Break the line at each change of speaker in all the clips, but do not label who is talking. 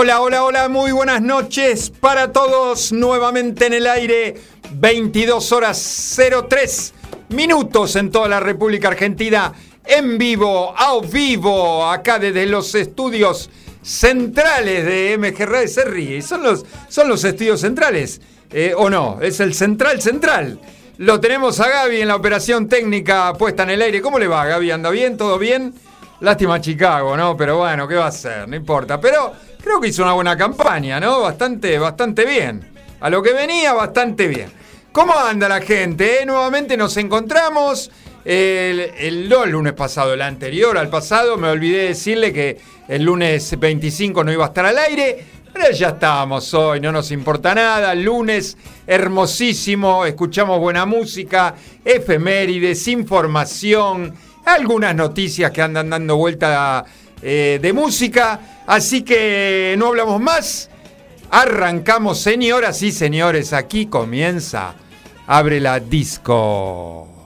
Hola, hola, hola, muy buenas noches para todos. Nuevamente en el aire, 22 horas 03 minutos en toda la República Argentina, en vivo, a vivo, acá desde los estudios centrales de MG. Se son los, son los estudios centrales, eh, ¿o no? Es el central central. Lo tenemos a Gaby en la operación técnica puesta en el aire. ¿Cómo le va, Gaby? ¿Anda bien? ¿Todo bien? Lástima Chicago, ¿no? Pero bueno, ¿qué va a hacer? No importa. Pero creo que hizo una buena campaña, ¿no? Bastante, bastante bien. A lo que venía, bastante bien. ¿Cómo anda la gente? Eh? Nuevamente nos encontramos. El, el, el lunes pasado, el anterior al pasado, me olvidé decirle que el lunes 25 no iba a estar al aire. Pero ya estábamos hoy, no nos importa nada. Lunes hermosísimo, escuchamos buena música, efemérides, información algunas noticias que andan dando vuelta eh, de música. Así que no hablamos más. Arrancamos, señoras y señores. Aquí comienza. Abre la disco.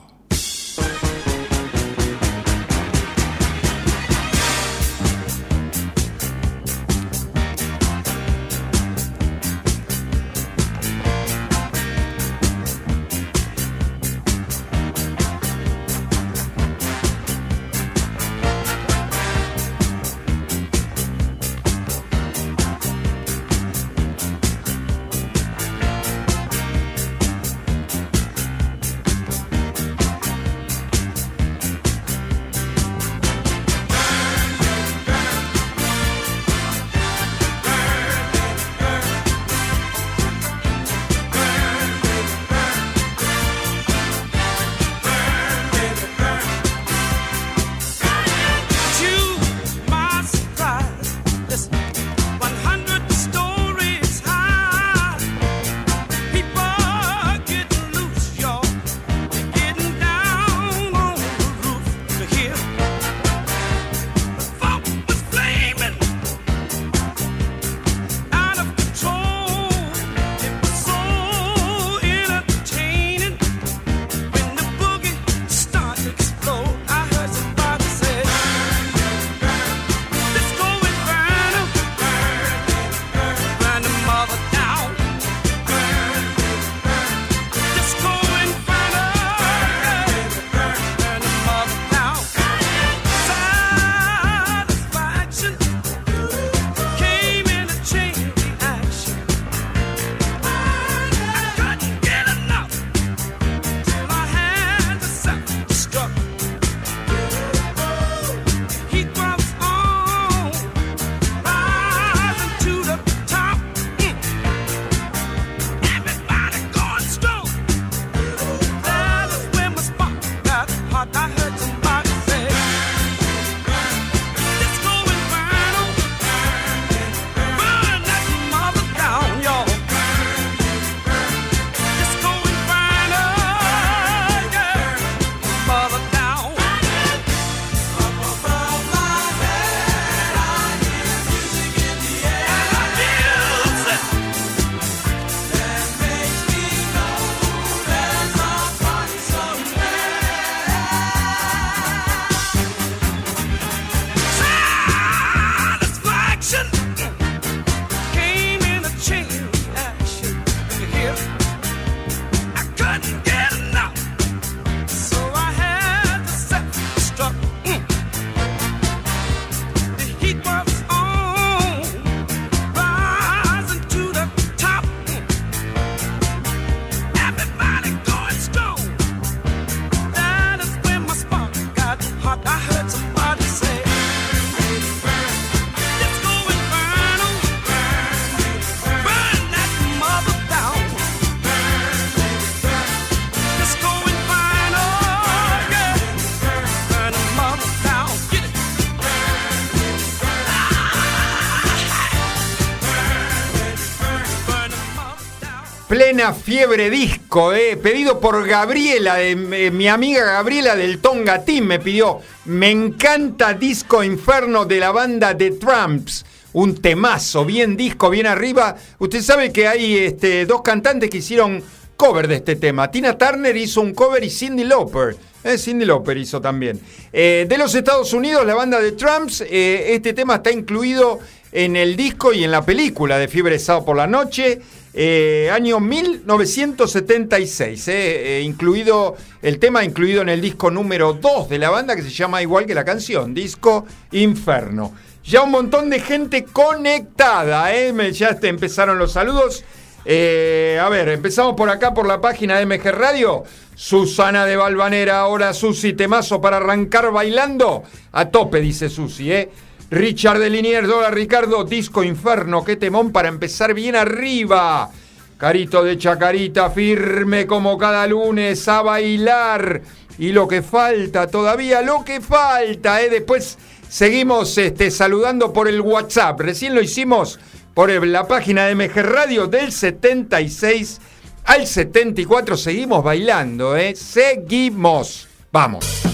Fiebre disco, eh, pedido por Gabriela, eh, mi amiga Gabriela del Tonga Team me pidió, me encanta Disco Inferno de la banda The Tramps, un temazo, bien disco, bien arriba. Usted sabe que hay este, dos cantantes que hicieron cover de este tema. Tina Turner hizo un cover y Cindy Lauper. Eh, Cindy Lauper hizo también. De los Estados Unidos, la banda The Tramps, este tema está incluido en el disco y en la película de Fiebre Sábado por la Noche. Eh, año 1976, eh, incluido el tema incluido en el disco número 2 de la banda que se llama igual que la canción, disco Inferno. Ya un montón de gente conectada, ¿eh? ya empezaron los saludos. Eh, a ver, empezamos por acá por la página de MG Radio. Susana de Balvanera, hola Susi, temazo para arrancar bailando. A tope, dice Susi, ¿eh? Richard de Liniers, hola Ricardo, disco inferno, qué temón para empezar bien arriba. Carito de Chacarita, firme como cada lunes a bailar. Y lo que falta todavía, lo que falta, ¿eh? Después seguimos este, saludando por el WhatsApp. Recién lo hicimos por la página de MG Radio del 76 al 74. Seguimos bailando, ¿eh? Seguimos. Vamos.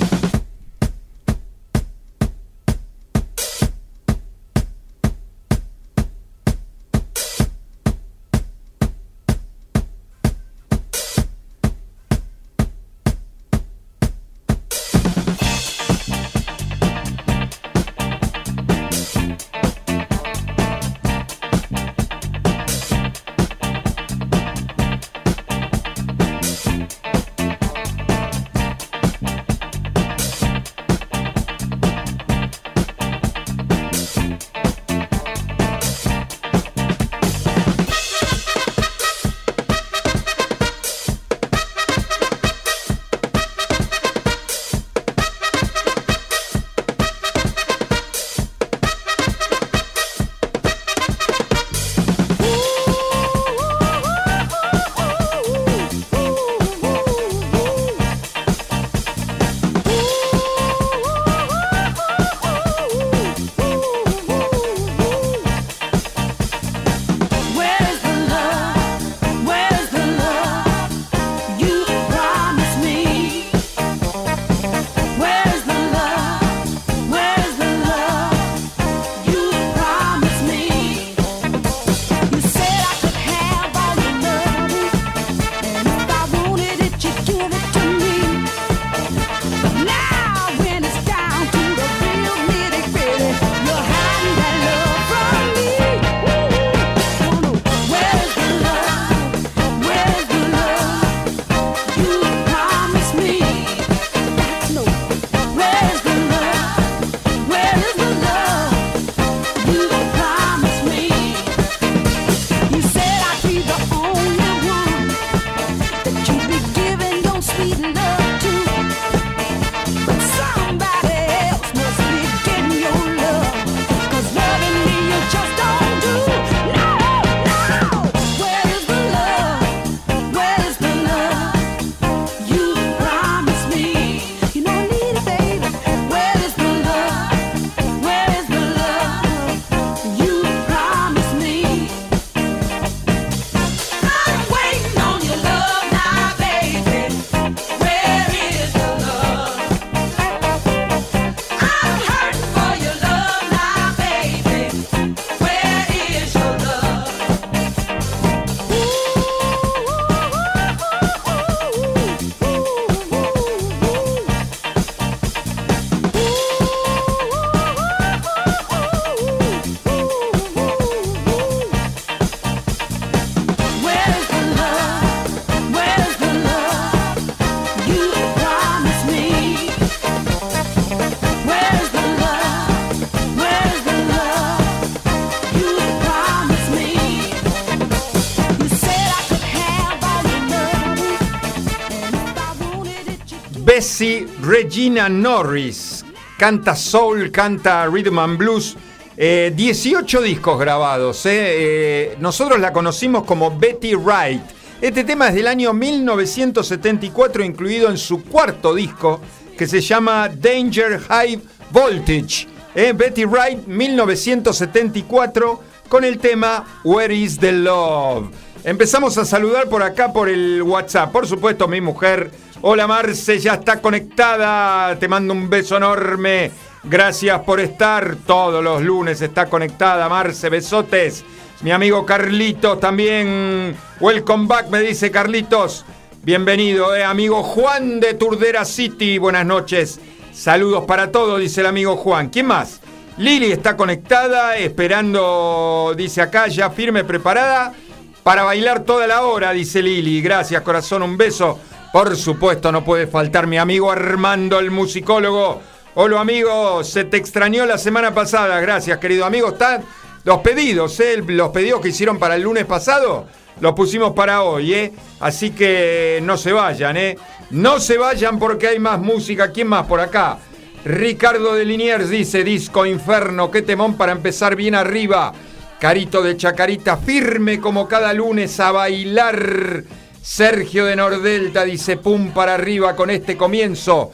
Regina Norris. Canta soul, canta rhythm and blues. 18 eh, discos grabados. Eh. Eh, nosotros la conocimos como Betty Wright. Este tema es del año 1974, incluido en su cuarto disco, que se llama Danger High Voltage. Betty Wright, 1974, con el tema Where is the Love. Empezamos a saludar por acá por el WhatsApp. Por supuesto, mi mujer Hola Marce, ya está conectada. Te mando un beso enorme. Gracias por estar. Todos los lunes está conectada. Marce, besotes. Mi amigo Carlitos también. Welcome back, me dice Carlitos. Bienvenido, eh, amigo Juan de Turdera City. Buenas noches. Saludos para todos, dice el amigo Juan. ¿Quién más? Lili está conectada, esperando, dice acá, ya firme, preparada para bailar toda la hora, dice Lili. Gracias, corazón, un beso. Por supuesto, no puede faltar mi amigo Armando, el musicólogo. Hola, amigo, se te extrañó la semana pasada. Gracias, querido amigo. Están los pedidos, ¿eh? los pedidos que hicieron para el lunes pasado, los pusimos para hoy, ¿eh? Así que no se vayan, ¿eh? No se vayan porque hay más música. ¿Quién más por acá? Ricardo de Liniers dice, Disco Inferno, qué temón para empezar bien arriba. Carito de Chacarita, firme como cada lunes a bailar. Sergio de Nordelta dice, pum para arriba con este comienzo.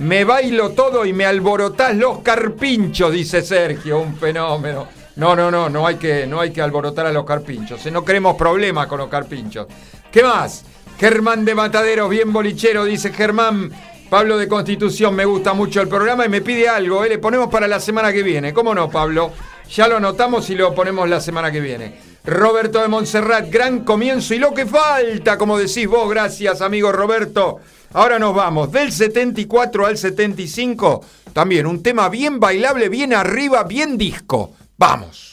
Me bailo todo y me alborotás los carpinchos, dice Sergio, un fenómeno. No, no, no, no hay que, no hay que alborotar a los carpinchos. No queremos problemas con los carpinchos. ¿Qué más? Germán de Mataderos, bien bolichero, dice Germán. Pablo de Constitución, me gusta mucho el programa y me pide algo, ¿eh? le ponemos para la semana que viene. ¿Cómo no, Pablo? Ya lo anotamos y lo ponemos la semana que viene. Roberto de Montserrat, gran comienzo y lo que falta, como decís vos, gracias amigo Roberto. Ahora nos vamos del 74 al 75, también un tema bien bailable, bien arriba, bien disco. Vamos.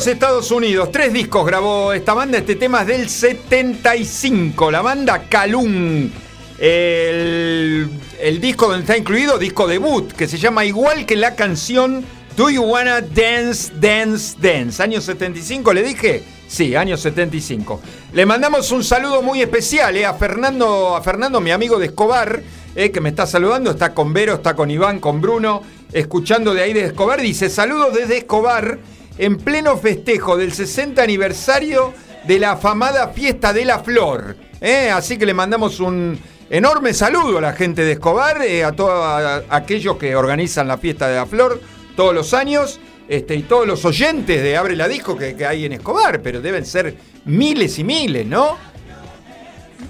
Los Estados Unidos, tres discos grabó esta banda. Este tema es del 75, la banda Calum. El, disco donde está incluido, disco debut, que se llama igual que la canción Do You Wanna Dance, Dance, Dance. Año 75, ¿le dije? Sí, año 75. Le mandamos un saludo muy especial eh, a, Fernando, a Fernando, mi amigo de Escobar, eh, que me está saludando. Está con Vero, está con Iván, con Bruno, escuchando de ahí de Escobar. Dice, saludos desde Escobar en pleno festejo del 60 aniversario de la afamada fiesta de la flor. ¿eh? Así que le mandamos un enorme saludo a la gente de Escobar, eh, a todos aquellos que organizan la fiesta de la flor todos los años. Este, y todos los oyentes de Abre la Disco que, hay en Escobar, pero deben ser miles y miles, ¿no?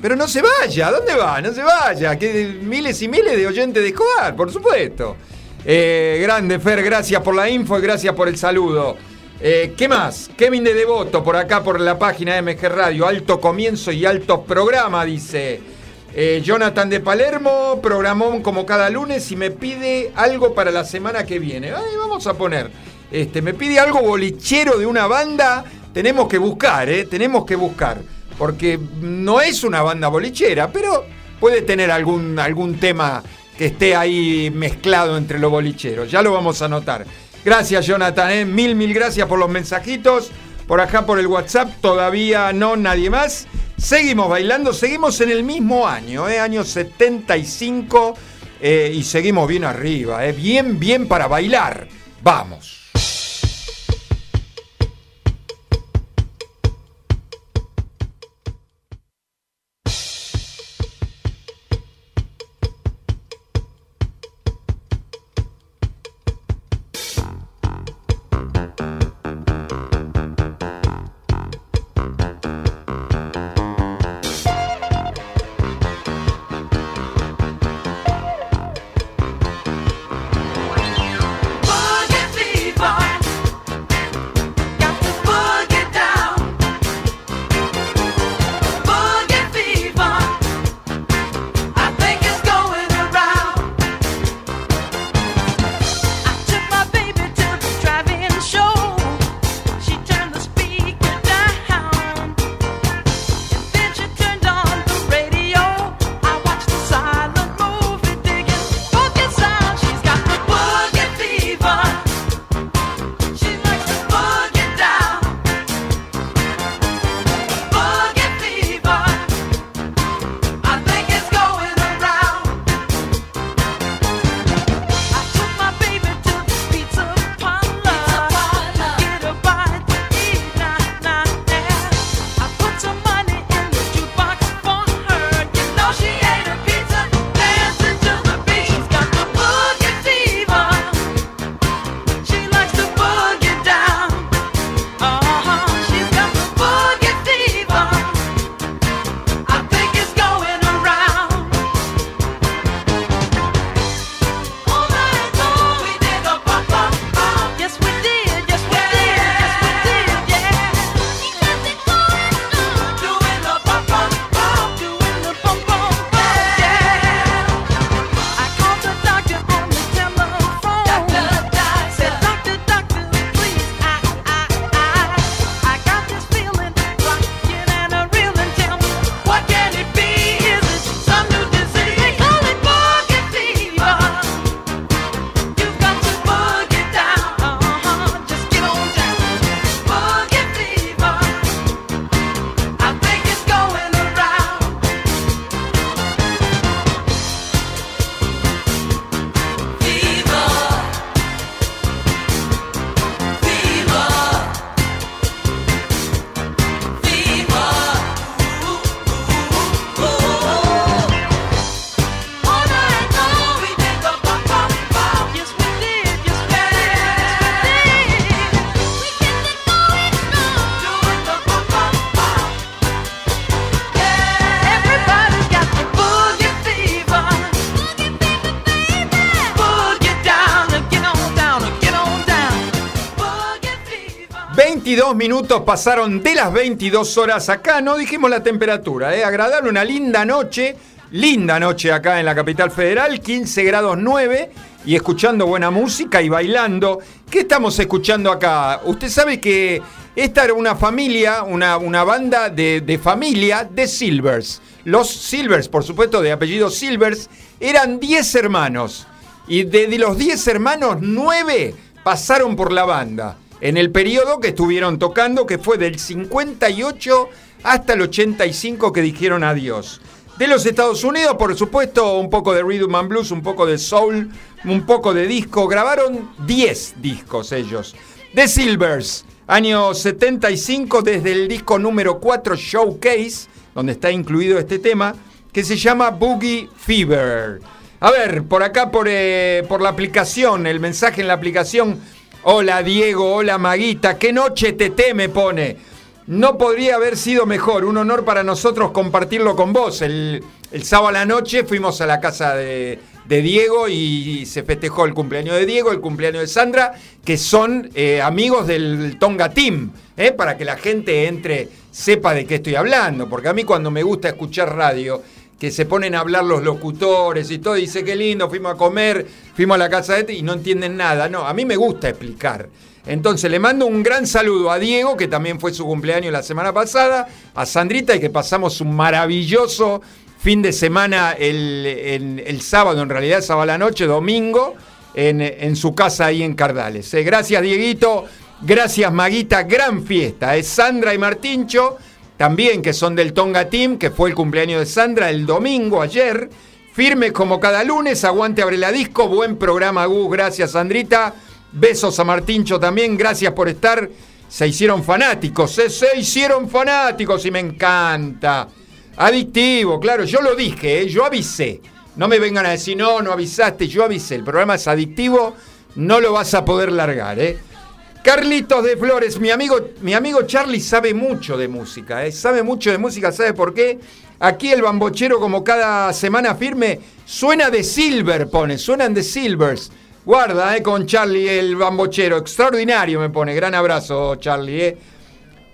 Pero no se vaya, ¿dónde va? No se vaya. Que miles y miles de oyentes de Escobar, por supuesto. Eh, grande, Fer, gracias por la info y gracias por el saludo. Eh, ¿Qué más? Kevin de Devoto, por acá por la página de MG Radio. Alto comienzo y alto programa, dice. Eh, Jonathan de Palermo, programón como cada lunes y me pide algo para la semana que viene. Vamos a poner. Este, me pide algo bolichero de una banda. Tenemos que buscar. Tenemos que buscar. Porque no es una banda bolichera, pero puede tener algún, algún tema que esté ahí mezclado entre los bolicheros. Ya lo vamos a notar. Gracias, Jonathan. ¿eh? Mil, mil gracias por los mensajitos. Por acá, por el WhatsApp, todavía no nadie más. Seguimos bailando, seguimos en el mismo año, ¿eh? año 75, eh, y seguimos bien arriba, ¿eh? bien, bien para bailar. Vamos. 22 minutos pasaron de las 22 horas acá, no dijimos la temperatura, ¿eh? agradable, una linda noche, linda noche acá en la capital federal, 15 grados 9 y escuchando buena música y bailando. ¿Qué estamos escuchando acá? Usted sabe que esta era una familia, una, una banda de, familia de Silvers. Los Silvers, por supuesto, de apellido Silvers, eran 10 hermanos. Y de, de los 10 hermanos, 9 pasaron por la banda en el periodo que estuvieron tocando, que fue del 58 hasta el 85 que dijeron adiós. De los Estados Unidos, por supuesto, un poco de rhythm and blues, un poco de soul, un poco de disco. Grabaron 10 discos ellos. The Silvers, año 75, desde el disco número 4 Showcase, donde está incluido este tema, que se llama Boogie Fever. A ver, por acá, por, eh, por la aplicación, el mensaje en la aplicación Hola Diego, hola Maguita, qué noche te me pone. no podría haber sido mejor. Un honor para nosotros compartirlo con vos. El, sábado a la noche fuimos a la casa de, Diego y se festejó el cumpleaños de Diego, el cumpleaños de Sandra, que son eh, amigos del Tonga Team, eh, para que la gente entre, sepa de qué estoy hablando. Porque a mí cuando me gusta escuchar radio, que se ponen a hablar los locutores y todo, dice qué lindo, fuimos a comer, fuimos a la casa de este y no entienden nada. No, a mí me gusta explicar. Entonces le mando un gran saludo a Diego, que también fue su cumpleaños la semana pasada, a Sandrita y que pasamos un maravilloso fin de semana el, sábado, en realidad sábado a la noche, domingo, en, su casa ahí en Cardales. Eh, gracias Dieguito, gracias Maguita, gran fiesta. Es Sandra y Martincho, también que son del Tonga Team, que fue el cumpleaños de Sandra el domingo, ayer. Firmes como cada lunes, aguante abre la disco, buen programa Gus, gracias Sandrita. Besos a Martincho también, gracias por estar. Se hicieron fanáticos, ¿eh? se hicieron fanáticos y me encanta. Adictivo, claro, yo lo dije, ¿eh? yo avisé. No me vengan a decir, no, no avisaste, yo avisé. El programa es adictivo, no lo vas a poder largar, ¿eh? Carlitos de Flores, mi amigo, mi amigo Charlie sabe mucho de música, ¿eh? sabe mucho de música, ¿sabe por qué? Aquí el bambochero, como cada semana firme, suena de Silver, pone, suenan de Silvers. Guarda, eh, con Charlie el bambochero. Extraordinario me pone. Gran abrazo, Charlie, eh.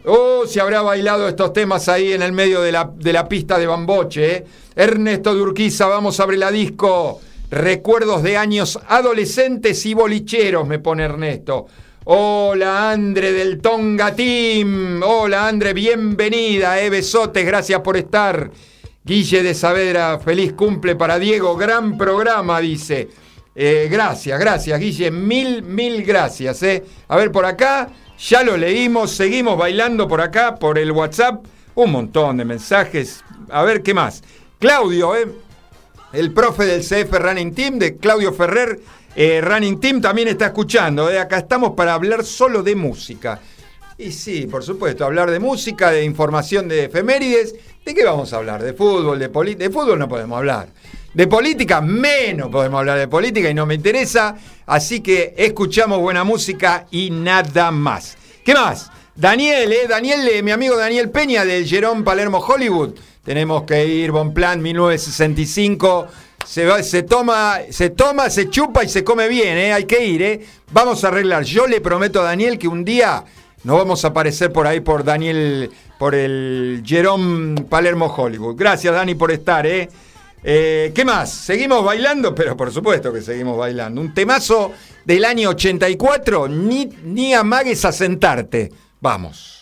Oh, si habrá bailado estos temas ahí en el medio de la, de la pista de bamboche, eh. Ernesto Durquiza, vamos a abrir la disco. Recuerdos de años adolescentes y bolicheros, me pone Ernesto. Hola Andre del Tonga Team. Hola Andre, bienvenida, eh. Besotes, gracias por estar. Guille de Saavedra, feliz cumple para Diego. Gran programa, dice. Eh, gracias, gracias, Guille. Mil, mil gracias. Eh. A ver, por acá, ya lo leímos. Seguimos bailando por acá, por el WhatsApp. Un montón de mensajes. A ver, ¿qué más? Claudio, eh, el profe del CF Running Team, de Claudio Ferrer. Eh, Running Team también está escuchando. Acá estamos para hablar solo de música. Y sí, por supuesto, hablar de música, de información de efemérides. ¿De qué vamos a hablar? ¿De fútbol? ¿De política? De fútbol no podemos hablar. De política, menos podemos hablar de política y no me interesa. Así que escuchamos buena música y nada más. ¿Qué más? Daniel, ¿eh? Daniel, eh, mi amigo Daniel Peña del Jerón Palermo Hollywood. Tenemos que ir, Bon Plan 1965. Se, se, toma, se toma, se chupa y se come bien, ¿eh? Hay que ir, ¿eh? Vamos a arreglar. Yo le prometo a Daniel que un día nos vamos a aparecer por ahí por Daniel, por el Jerón Palermo Hollywood. Gracias, Dani, por estar, ¿eh? Eh, ¿Qué más? ¿Seguimos bailando? Pero por supuesto que seguimos bailando. Un temazo del año 84, ni, ni amagues a sentarte. Vamos.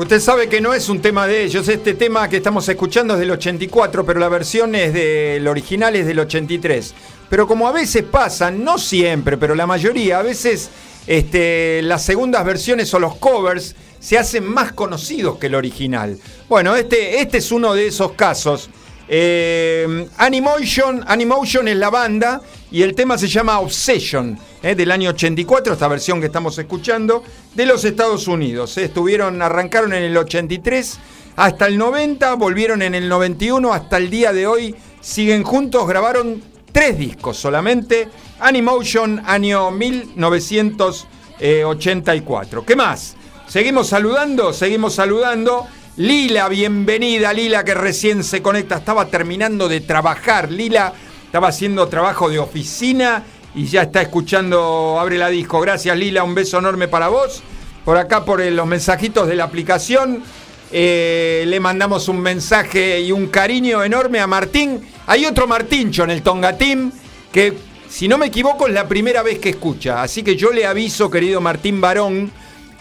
Usted sabe que no es un tema de ellos, este tema que estamos escuchando es del 84, pero la versión es del original es del 83. Pero como a veces pasa, no siempre, pero la mayoría, a veces este, las segundas versiones o los covers se hacen más conocidos que el original. Bueno, este, este es uno de esos casos. Eh, Animotion, Animotion es la banda y el tema se llama Obsession, eh, del año 84, esta versión que estamos escuchando, de los Estados Unidos. Eh. Estuvieron, arrancaron en el 83 hasta el 90, volvieron en el 91, hasta el día de hoy siguen juntos, grabaron tres discos solamente. Animotion, año 1984. ¿Qué más? Seguimos saludando, seguimos saludando. Lila, bienvenida, Lila, que recién se conecta. Estaba terminando de trabajar. Lila estaba haciendo trabajo de oficina y ya está escuchando Abre la Disco. Gracias, Lila. Un beso enorme para vos. Por acá, por los mensajitos de la aplicación. Eh, le mandamos un mensaje y un cariño enorme a Martín. Hay otro Martíncho en el Tonga Team que, si no me equivoco, es la primera vez que escucha. Así que yo le aviso, querido Martín Barón,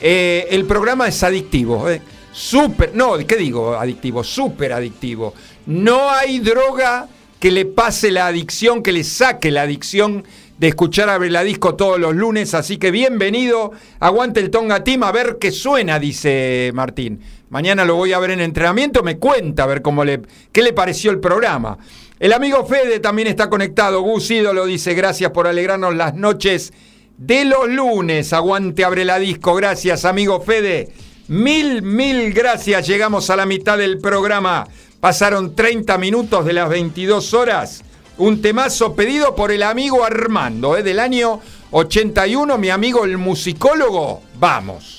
eh, el programa es adictivo. Eh. Súper, no, ¿qué digo adictivo? Súper adictivo. No hay droga que le pase la adicción, que le saque la adicción de escuchar a la Disco todos los lunes. Así que bienvenido, aguante el Tonga Team, a ver qué suena, dice Martín. Mañana lo voy a ver en entrenamiento, me cuenta a ver cómo le, qué le pareció el programa. El amigo Fede también está conectado. Gus Ídolo dice gracias por alegrarnos las noches de los lunes. Aguante, abre la disco. Gracias, amigo Fede. Mil, mil gracias. Llegamos a la mitad del programa. Pasaron 30 minutos de las 22 horas. Un temazo pedido por el amigo Armando, ¿eh? del año 81, mi amigo el musicólogo. Vamos.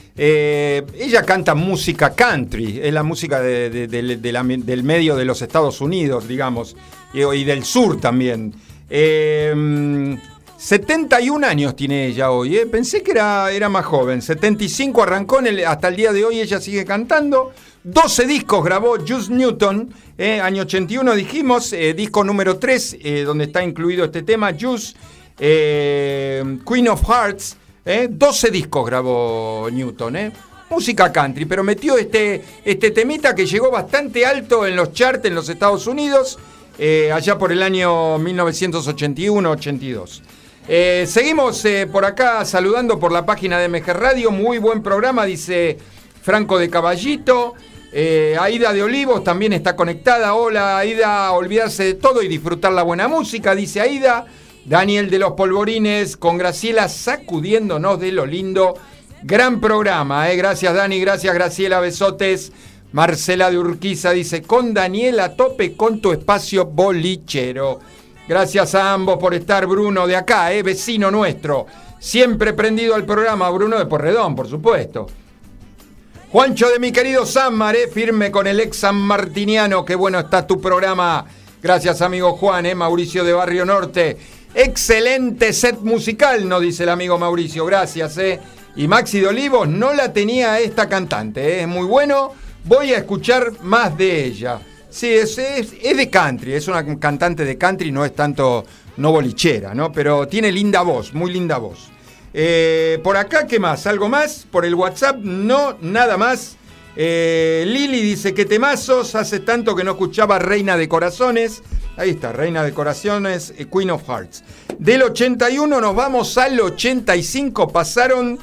eh, ella canta música country, es la música del medio de los Estados Unidos, digamos, y, del sur también. 71 eh, años tiene ella hoy, eh. pensé que era, más joven. 75 arrancó hasta el día de hoy, ella sigue cantando. 12 discos grabó Juice Newton, año 81 dijimos, disco número 3, donde está incluido este tema, Juice. Queen of Hearts, 12 eh, discos grabó Newton, eh. música country, pero metió este, este temita que llegó bastante alto en los charts en los Estados Unidos, allá por el año 1981-82. seguimos por acá saludando por la página de MG Radio, muy buen programa, dice Franco de Caballito. Aida de Olivos también está conectada. Hola, Aida, olvidarse de todo y disfrutar la buena música, dice Aida. Daniel de los Polvorines con Graciela sacudiéndonos de lo lindo. Gran programa, ¿eh? Gracias Dani, gracias Graciela, besotes. Marcela de Urquiza dice, con Daniel a tope con tu espacio bolichero. Gracias a ambos por estar, Bruno, de acá, ¿eh? vecino nuestro. Siempre prendido al programa, Bruno de Porredón, por supuesto. Juancho de mi querido San ¿eh? firme con el ex San Martiniano. Qué bueno está tu programa. Gracias, amigo Juan, ¿eh? Mauricio de Barrio Norte. Excelente set musical, nos dice el amigo Mauricio. Gracias, eh. Y Maxi de Olivos no la tenía esta cantante, eh. es muy bueno. Voy a escuchar más de ella. Sí, es, de country, es una cantante de country, no es tanto, no bolichera, ¿no? Pero tiene linda voz, muy linda voz. Eh, por acá, ¿qué más? ¿Algo más? Por el WhatsApp, no, nada más. Eh, Lili dice que temazos, hace tanto que no escuchaba Reina de Corazones. Ahí está, Reina de Corazones, eh, Queen of Hearts. Del 81 nos vamos al 85, pasaron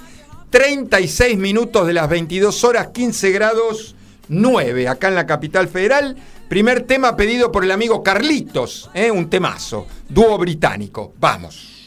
36 minutos de las 22 horas, 15 grados 9, acá en la capital federal. Primer tema pedido por el amigo Carlitos, ¿eh? un temazo, dúo británico. Vamos.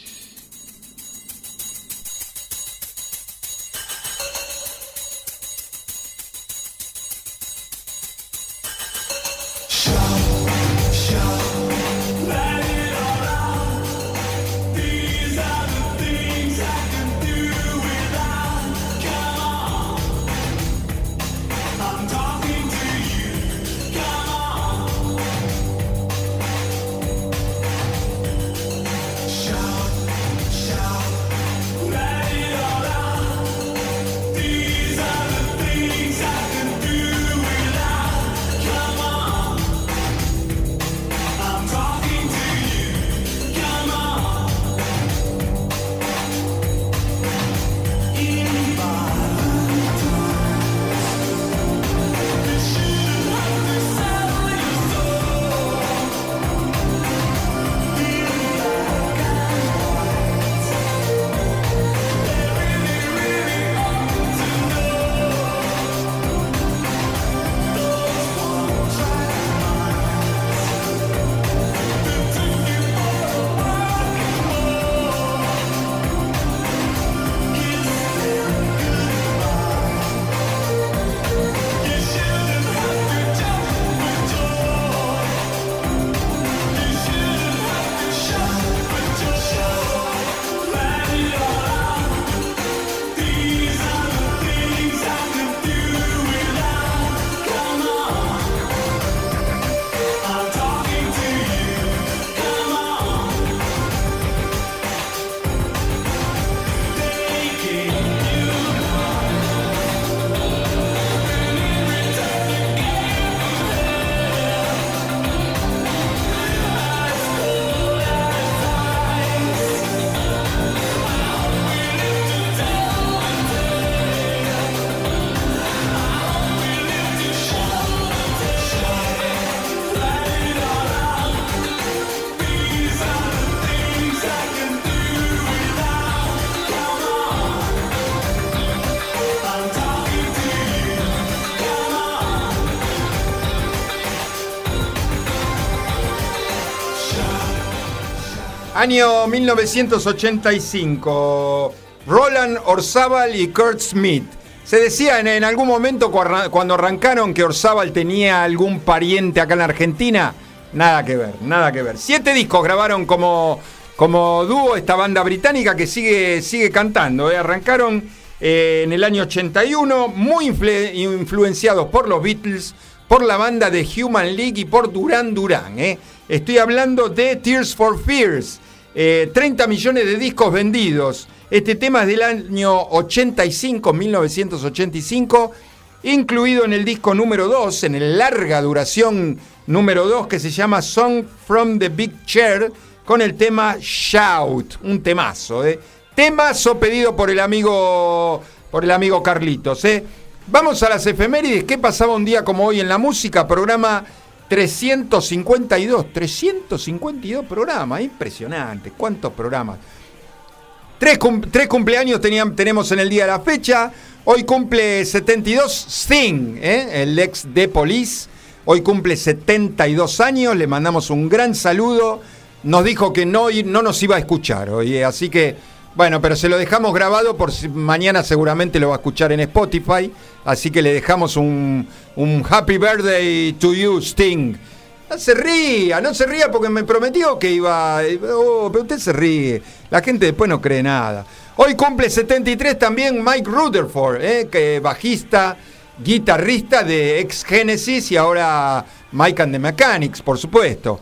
Año 1985. Roland Orzábal y Kurt Smith. Se decía en, algún momento cuando arrancaron que Orzábal tenía algún pariente acá en Argentina. Nada que ver, nada que ver. Siete discos grabaron como, como dúo esta banda británica que sigue, sigue cantando. ¿eh? Arrancaron eh, en el año 81, muy influenciados por los Beatles, por la banda de Human League y por Duran Duran. ¿eh? Estoy hablando de Tears for Fears. 30 millones de discos vendidos. Este tema es del año 85, 1985, incluido en el disco número 2, en el larga duración número 2 que se llama Song from the Big Chair, con el tema Shout, un temazo, ¿eh? Temazo pedido por el amigo, por el amigo Carlitos, ¿eh? Vamos a las efemérides. ¿Qué pasaba un día como hoy en la música? Programa 352. 352 programas, impresionante. ¿Cuántos programas? Tres, cumpleaños tenemos en el día de la fecha. Hoy cumple 72 Sting, ¿eh? el ex de Police. Hoy cumple 72 años. Le mandamos un gran saludo. Nos dijo que no, no nos iba a escuchar hoy. Así que, bueno, pero se lo dejamos grabado por si mañana seguramente lo va a escuchar en Spotify. Así que le dejamos un, Happy Birthday to you, Sting. No se ría, no se ría porque me prometió que iba. Oh, pero usted se ríe. La gente después no cree nada. Hoy cumple 73 también Mike Rutherford, eh, que bajista, guitarrista de ex Genesis y ahora Mike and the Mechanics, por supuesto.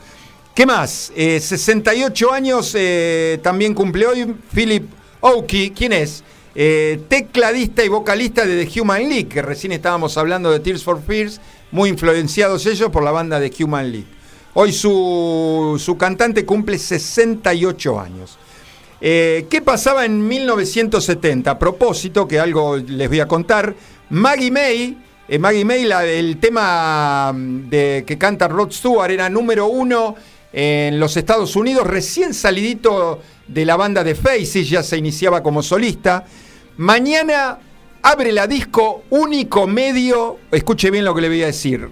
¿Qué más? 68 eh, años eh, también cumple hoy Philip Oakey. ¿Quién es? tecladista y vocalista de The Human League, que recién estábamos hablando de Tears for Fears muy influenciados ellos por la banda de Human League. Hoy su, cantante cumple 68 años. Eh, ¿Qué pasaba en 1970? A propósito, que algo les voy a contar, Maggie May, eh, Maggie May, el tema mm, de, que canta Rod Stewart era número uno en los Estados Unidos, recién salidito de la banda de Faces, ya se iniciaba como solista. Mañana abre la disco, único medio, escuche bien lo que le voy a decir,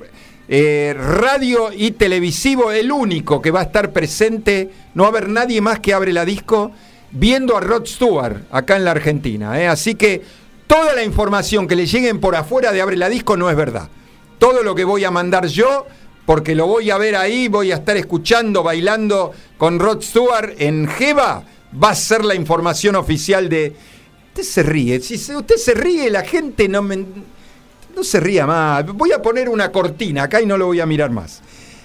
eh, radio y televisivo, el único que va a estar presente, no va a haber nadie más que abre la disco, viendo a Rod Stewart acá en la Argentina. ¿eh? Así que toda la información que le lleguen por afuera de abre la disco no es verdad. Todo lo que voy a mandar yo, porque lo voy a ver ahí, voy a estar escuchando, bailando con Rod Stewart en Jeva, va a ser la información oficial de Usted se ríe. Si usted se ríe, la gente no me. No se ría más. Voy a poner una cortina acá y no lo voy a mirar más.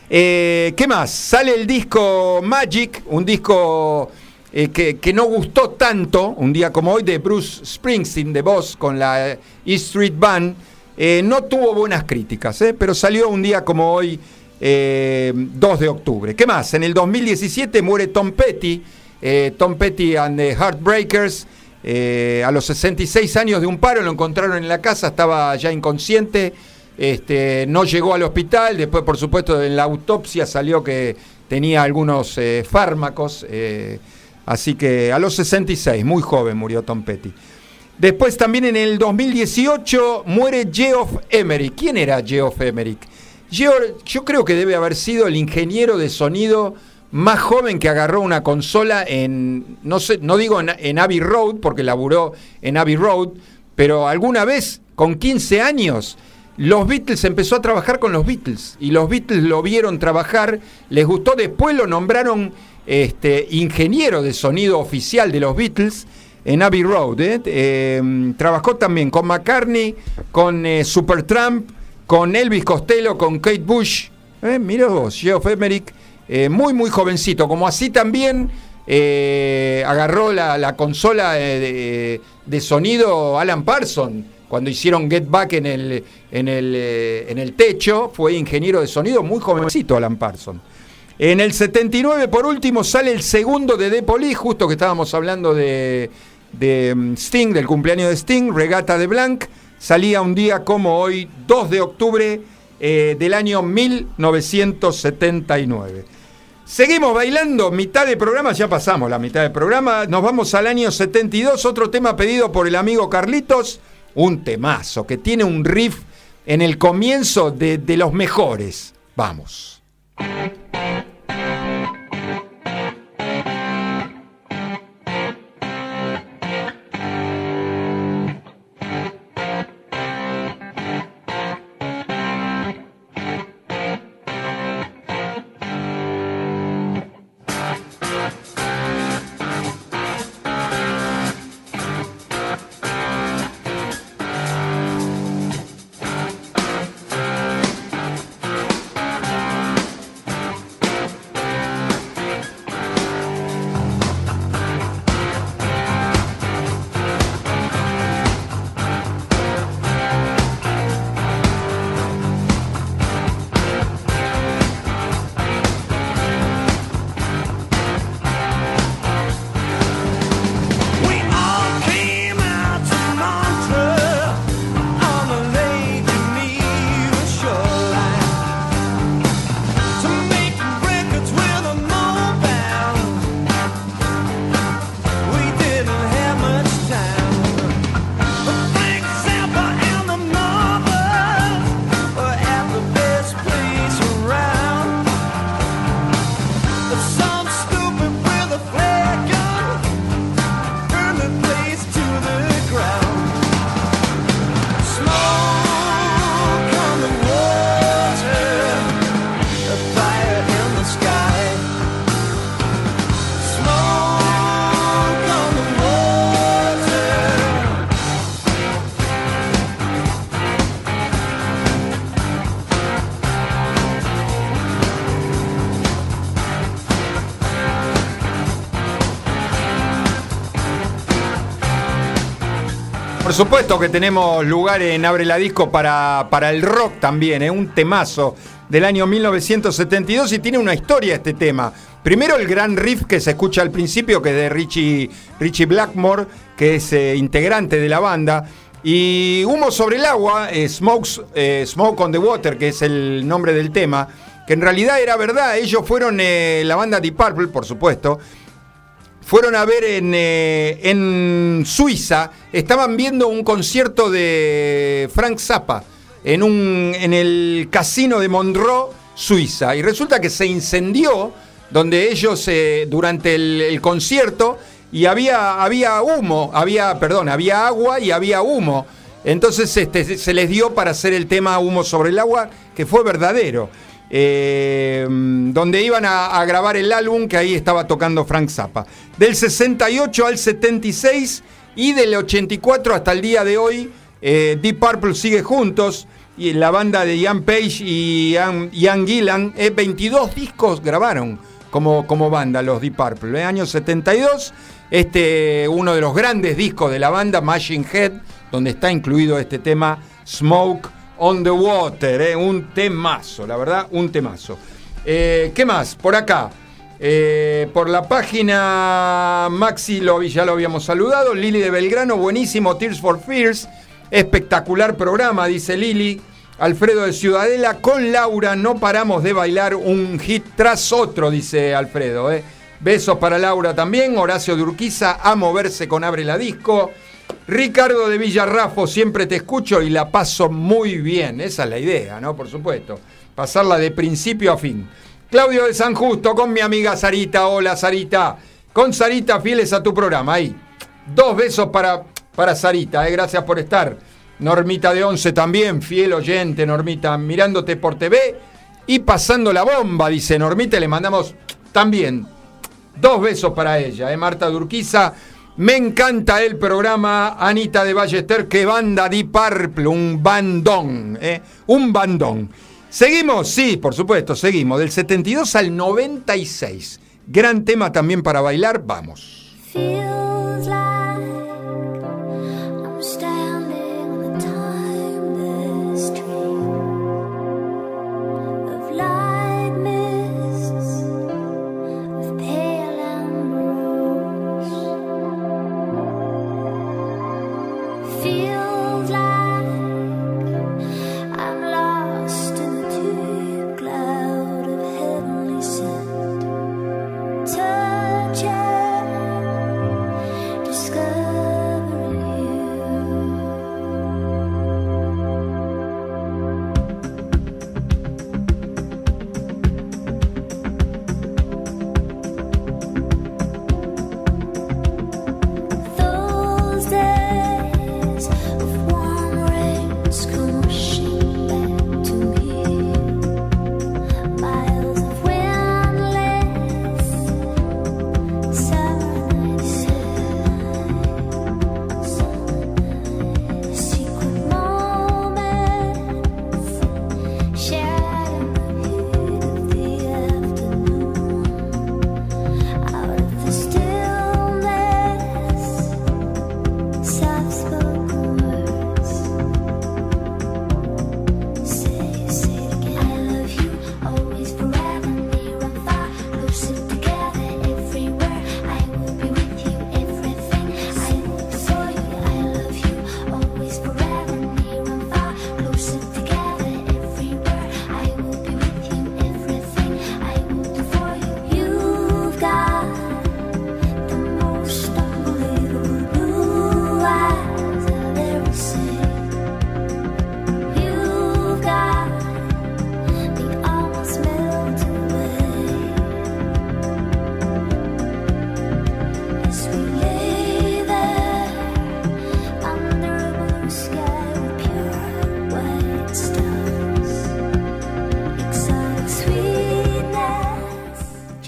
Eh, ¿Qué más? Sale el disco Magic, un disco eh, que, no gustó tanto, un día como hoy, de Bruce Springsteen, de Boss, con la E Street Band. Eh, no tuvo buenas críticas, pero salió un día como hoy, 2 de octubre. ¿Qué más? En el 2017 muere Tom Petty, Tom Petty and the Heartbreakers. Eh, a los 66 años de un paro lo encontraron en la casa, estaba ya inconsciente, este, no llegó al hospital, después por supuesto en la autopsia salió que tenía algunos eh, fármacos, eh, así que a los 66, muy joven murió Tom Petty. Después también en el 2018 muere Geoff Emerick. ¿Quién era Geoff Emerick? yo creo que debe haber sido el ingeniero de sonido más joven que agarró una consola en, no sé, no digo en, Abbey Road, porque laburó en Abbey Road, pero alguna vez, con 15 años, los Beatles empezó a trabajar con los Beatles y los Beatles lo vieron trabajar, les gustó, después lo nombraron este, ingeniero de sonido oficial de los Beatles en Abbey Road. ¿eh? Em, trabajó también con McCartney, con eh, Supertramp, con Elvis Costello, con Kate Bush. ¿eh? Mira vos, Geoff Emerick eh, muy, muy jovencito, como así también agarró la, consola de, sonido Alan Parsons. Cuando hicieron Get Back en el, en, el, en el techo, fue ingeniero de sonido muy jovencito Alan Parsons. En el 79, por último, sale el segundo de The Police, justo que estábamos hablando de, de mm, Sting, del cumpleaños de Sting, Regata de Blanc. Salía un día como hoy, 2 de octubre del año 1979. Seguimos bailando, mitad de programa, ya pasamos la mitad del programa, nos vamos al año 72, otro tema pedido por el amigo Carlitos, un temazo que tiene un riff en el comienzo de, de los mejores. Vamos. Por supuesto que tenemos lugar en Abre la Disco para, para el rock también, ¿eh? un temazo del año 1972 y tiene una historia este tema. Primero el gran riff que se escucha al principio, que es de Richie, Richie Blackmore, que es eh, integrante de la banda. Y Humo sobre el agua, eh, Smoke on the Water, que es el nombre del tema, que en realidad era verdad. Ellos fueron la banda Deep Purple, por supuesto fueron a ver en, eh, en, Suiza, estaban viendo un concierto de Frank Zappa en, un, en el casino de Monroe, Suiza, y resulta que se incendió donde ellos eh, durante el, concierto y había, había humo, había, perdón, había agua y había humo. Entonces este, se les dio para hacer el tema Humo sobre el agua, que fue verdadero. Eh, donde iban a, grabar el álbum que ahí estaba tocando Frank Zappa. Del 68 al 76 y del 84 hasta el día de hoy, eh, Deep Purple sigue juntos. Y la banda de Ian Page y Ian, Gillan, 22 eh, discos grabaron como, como banda los Deep Purple. En el año 72, este, uno de los grandes discos de la banda, Machine Head, donde está incluido este tema Smoke on the Water, eh, un temazo, la verdad, un temazo. Eh, ¿Qué más? Por acá. Eh, por la página Maxi lo, ya lo habíamos saludado. Lili de Belgrano, buenísimo. Tears for Fears, espectacular programa, dice Lili. Alfredo de Ciudadela, con Laura no paramos de bailar un hit tras otro, dice Alfredo. Besos para Laura también. Horacio de Urquiza, a moverse con Abre la Disco. Ricardo de Villarrafo, siempre te escucho y la paso muy bien. Esa es la idea, ¿no? Por supuesto. Pasarla de principio a fin. Claudio de San Justo con mi amiga Sarita. Hola, Sarita. Con Sarita, fieles a tu programa. Ahí. Dos besos para, para Sarita. ¿eh? Gracias por estar. Normita de Once también, fiel oyente, Normita, mirándote por TV y pasando la bomba, dice Normita. Le mandamos también dos besos para ella. ¿eh? Marta Durquiza me encanta el programa Anita de Ballester, que banda di Purple, un bandón, ¿eh? un bandón. Seguimos, sí, por supuesto, seguimos, del 72 al 96. Gran tema también para bailar, vamos.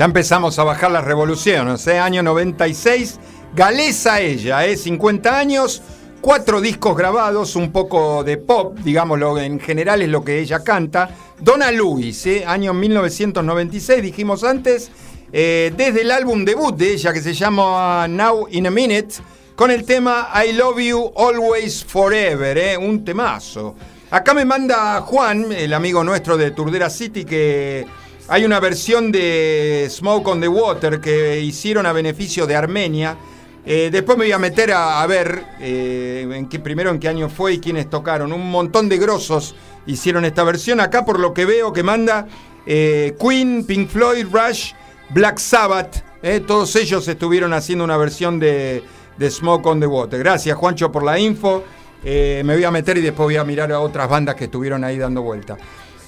Ya empezamos a bajar las revoluciones, ¿eh? año 96, galesa ella, ¿eh? 50 años, cuatro discos grabados, un poco de pop, digámoslo, en general es lo que ella canta. Donna Lewis, ¿eh? año 1996, dijimos antes, eh, desde el álbum debut de ella que se llama Now in a Minute, con el tema I Love You Always Forever, ¿eh? un temazo. Acá me manda Juan, el amigo nuestro de Turdera City, que hay una versión de Smoke on the Water que hicieron a beneficio de Armenia. Eh, después me voy a meter a, ver eh, en qué, primero en qué año fue y quiénes tocaron. Un montón de grosos hicieron esta versión. Acá por lo que veo que manda eh, Queen, Pink Floyd, Rush, Black Sabbath. todos ellos estuvieron haciendo una versión de, de Smoke on the Water. Gracias Juancho por la info. me voy a meter y después voy a mirar a otras bandas que estuvieron ahí dando vuelta.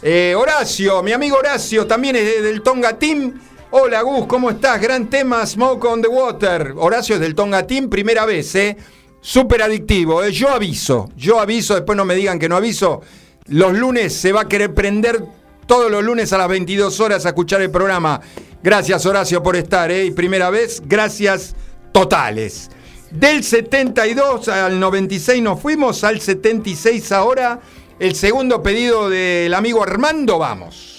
Horacio, mi amigo Horacio, también es del Tonga Team. Hola Gus, ¿cómo estás? Gran tema Smoke on the Water. Horacio es del Tonga Team, primera vez, ¿eh? Súper adictivo, ¿eh? Yo aviso, yo aviso, después no me digan que no aviso. Los lunes se va a querer prender todos los lunes a las 22 horas a escuchar el programa. Gracias Horacio por estar, ¿eh? Y primera vez, gracias totales. Del 72 al 96 nos fuimos, al 76 ahora. El segundo pedido del amigo Armando, vamos.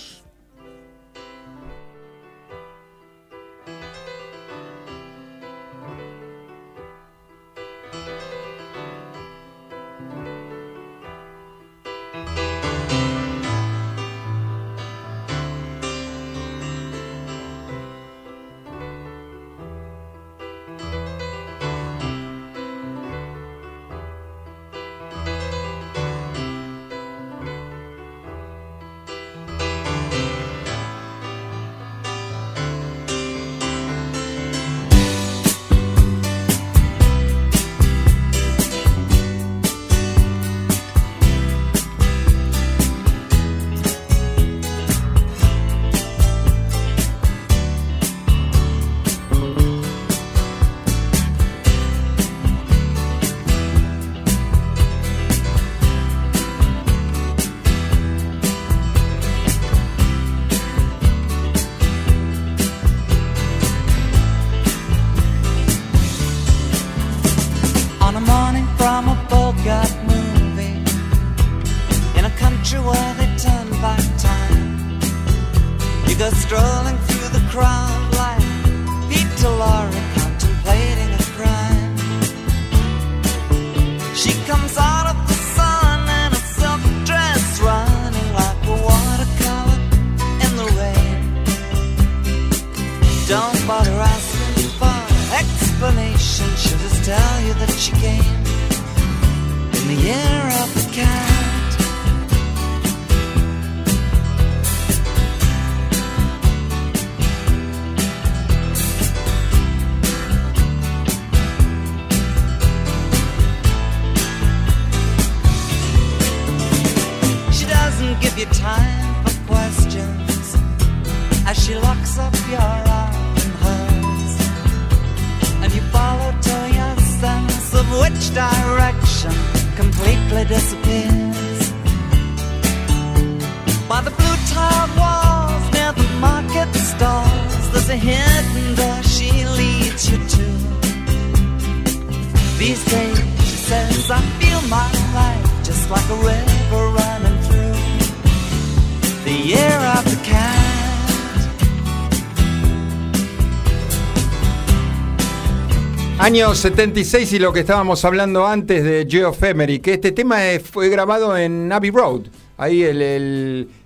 Año 76 y lo que estábamos hablando antes de Geoff Emery, que este tema fue grabado en Abbey Road, ahí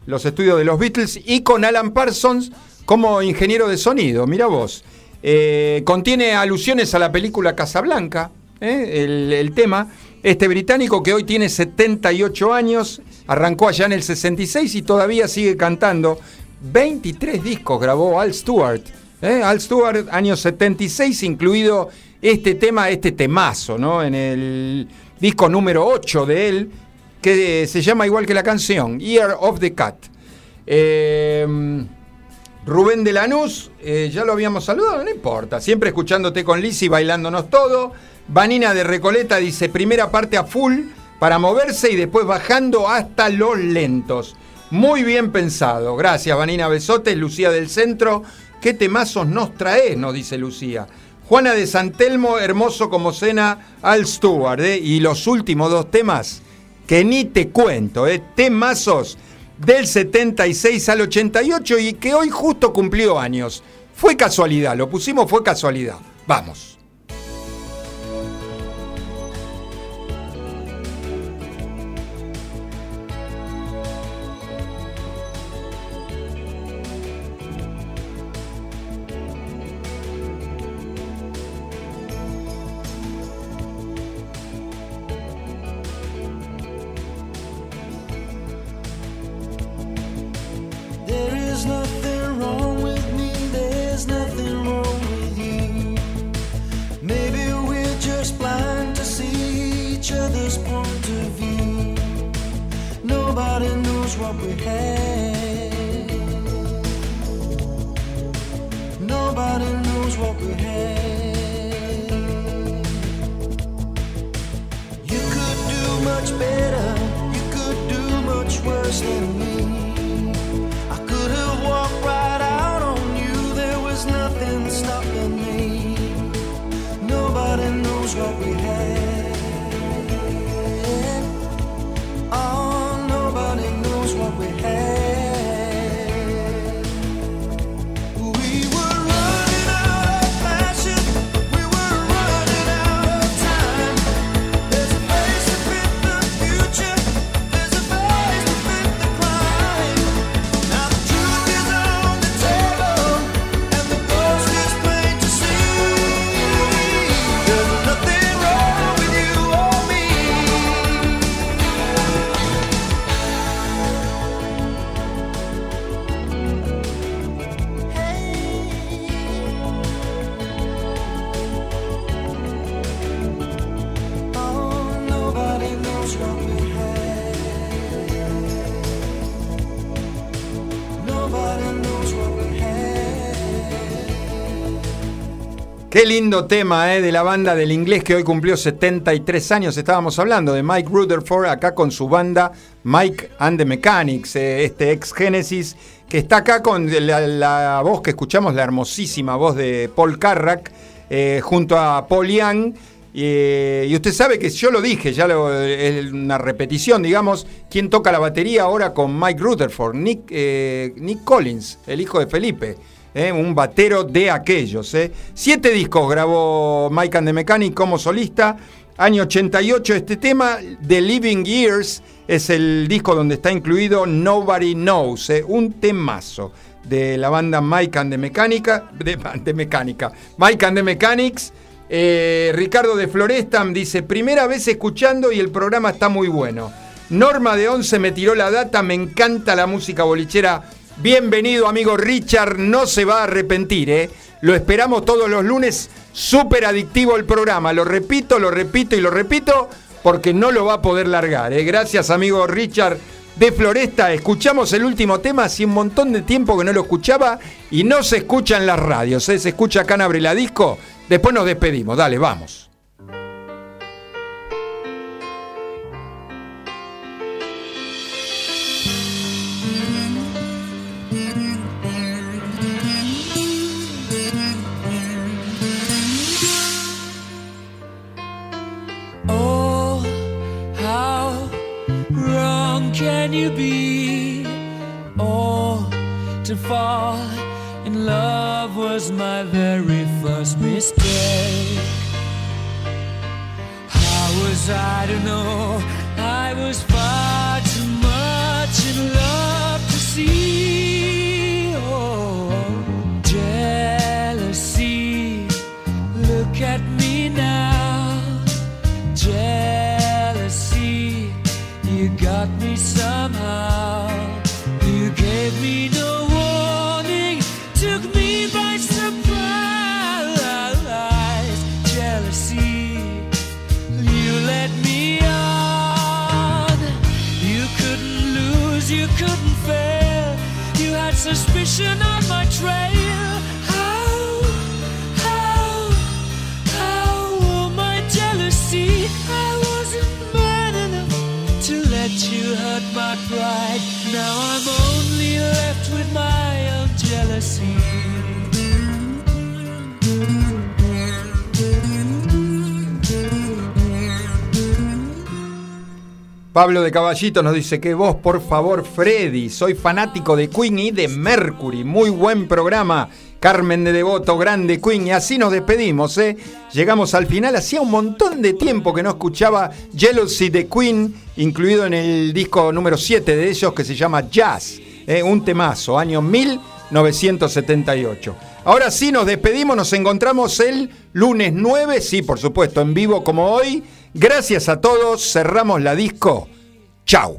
los estudios de los Beatles, y con Alan Parsons como ingeniero de sonido, mira vos. Eh, contiene alusiones a la película Casablanca, eh, el, el, tema. Este británico que hoy tiene 78 años, arrancó allá en el 66 y todavía sigue cantando. 23 discos grabó Al Stewart. Eh, Al Stewart, año 76, incluido este tema, este temazo, ¿no? En el disco número 8 de él, que se llama igual que la canción, Year of the Cat. Eh, Rubén de Lanús, eh, ya lo habíamos saludado, no importa, siempre escuchándote con Lizzy, bailándonos todo. Vanina de Recoleta dice, primera parte a full para moverse y después bajando hasta los lentos. Muy bien pensado. Gracias, Vanina Besotes, Lucía del Centro. ¿Qué temazos nos traes? Nos dice Lucía. Juana de Santelmo, hermoso como cena al Stewart. ¿eh? Y los últimos dos temas, que ni te cuento, ¿eh? temazos del 76 al 88 y que hoy justo cumplió años. Fue casualidad, lo pusimos, fue casualidad. Vamos.
Nobody knows what we had. You could do much better. You could do much worse than me.
Qué lindo tema eh, de la banda del inglés que hoy cumplió 73 años. Estábamos hablando de Mike Rutherford acá con su banda Mike and the Mechanics, eh, este ex Genesis, que está acá con la, voz que escuchamos, la hermosísima voz de Paul Carrack, eh, junto a Paul Young. Eh, y usted sabe que yo lo dije, ya es una repetición, digamos, quién toca la batería ahora con Mike Rutherford, Nick, Nick Collins, el hijo de Felipe. ¿Eh? un batero de aquellos. ¿eh? Siete discos grabó Mike and the Mechanic como solista. Año 88 este tema, The Living Years, es el disco donde está incluido Nobody Knows, ¿eh? un temazo de la banda Mike and the Mecánica, de, Mike and the Mechanics. Ricardo de Florestam dice, primera vez escuchando y el programa está muy bueno. Norma de Once me tiró la data, me encanta la música bolichera. Bienvenido amigo Richard, no se va a arrepentir, ¿eh? Lo esperamos todos los lunes, súper adictivo el programa. Lo repito, lo repito y lo repito porque no lo va a poder largar. ¿eh? Gracias amigo Richard de Floresta. Escuchamos el último tema, hace un montón de tiempo que no lo escuchaba y no se escucha en las radios. ¿eh? Se escucha acá en Abre la Disco. Después nos despedimos. Dale, vamos.
Can you be? Oh, to fall in love was my very first mistake. How was I to know I was far too much in love got me somehow. You gave me no warning, took me by surprise. Jealousy, you led me on. You couldn't lose, you couldn't fail. You had suspicion on my trail.
Pablo de Caballito nos dice que vos, por favor, Freddy, soy fanático de Queen y de Mercury. Muy buen programa. Carmen de Devoto, grande Queen. Y así nos despedimos, ¿eh? Llegamos al final. Hacía un montón de tiempo que no escuchaba Jealousy de Queen, incluido en el disco número 7 de ellos que se llama Jazz. ¿eh? Un temazo, año 1978. Ahora sí nos despedimos, nos encontramos el lunes 9, sí, por supuesto, en vivo como hoy. Gracias a todos, cerramos la disco. Chau.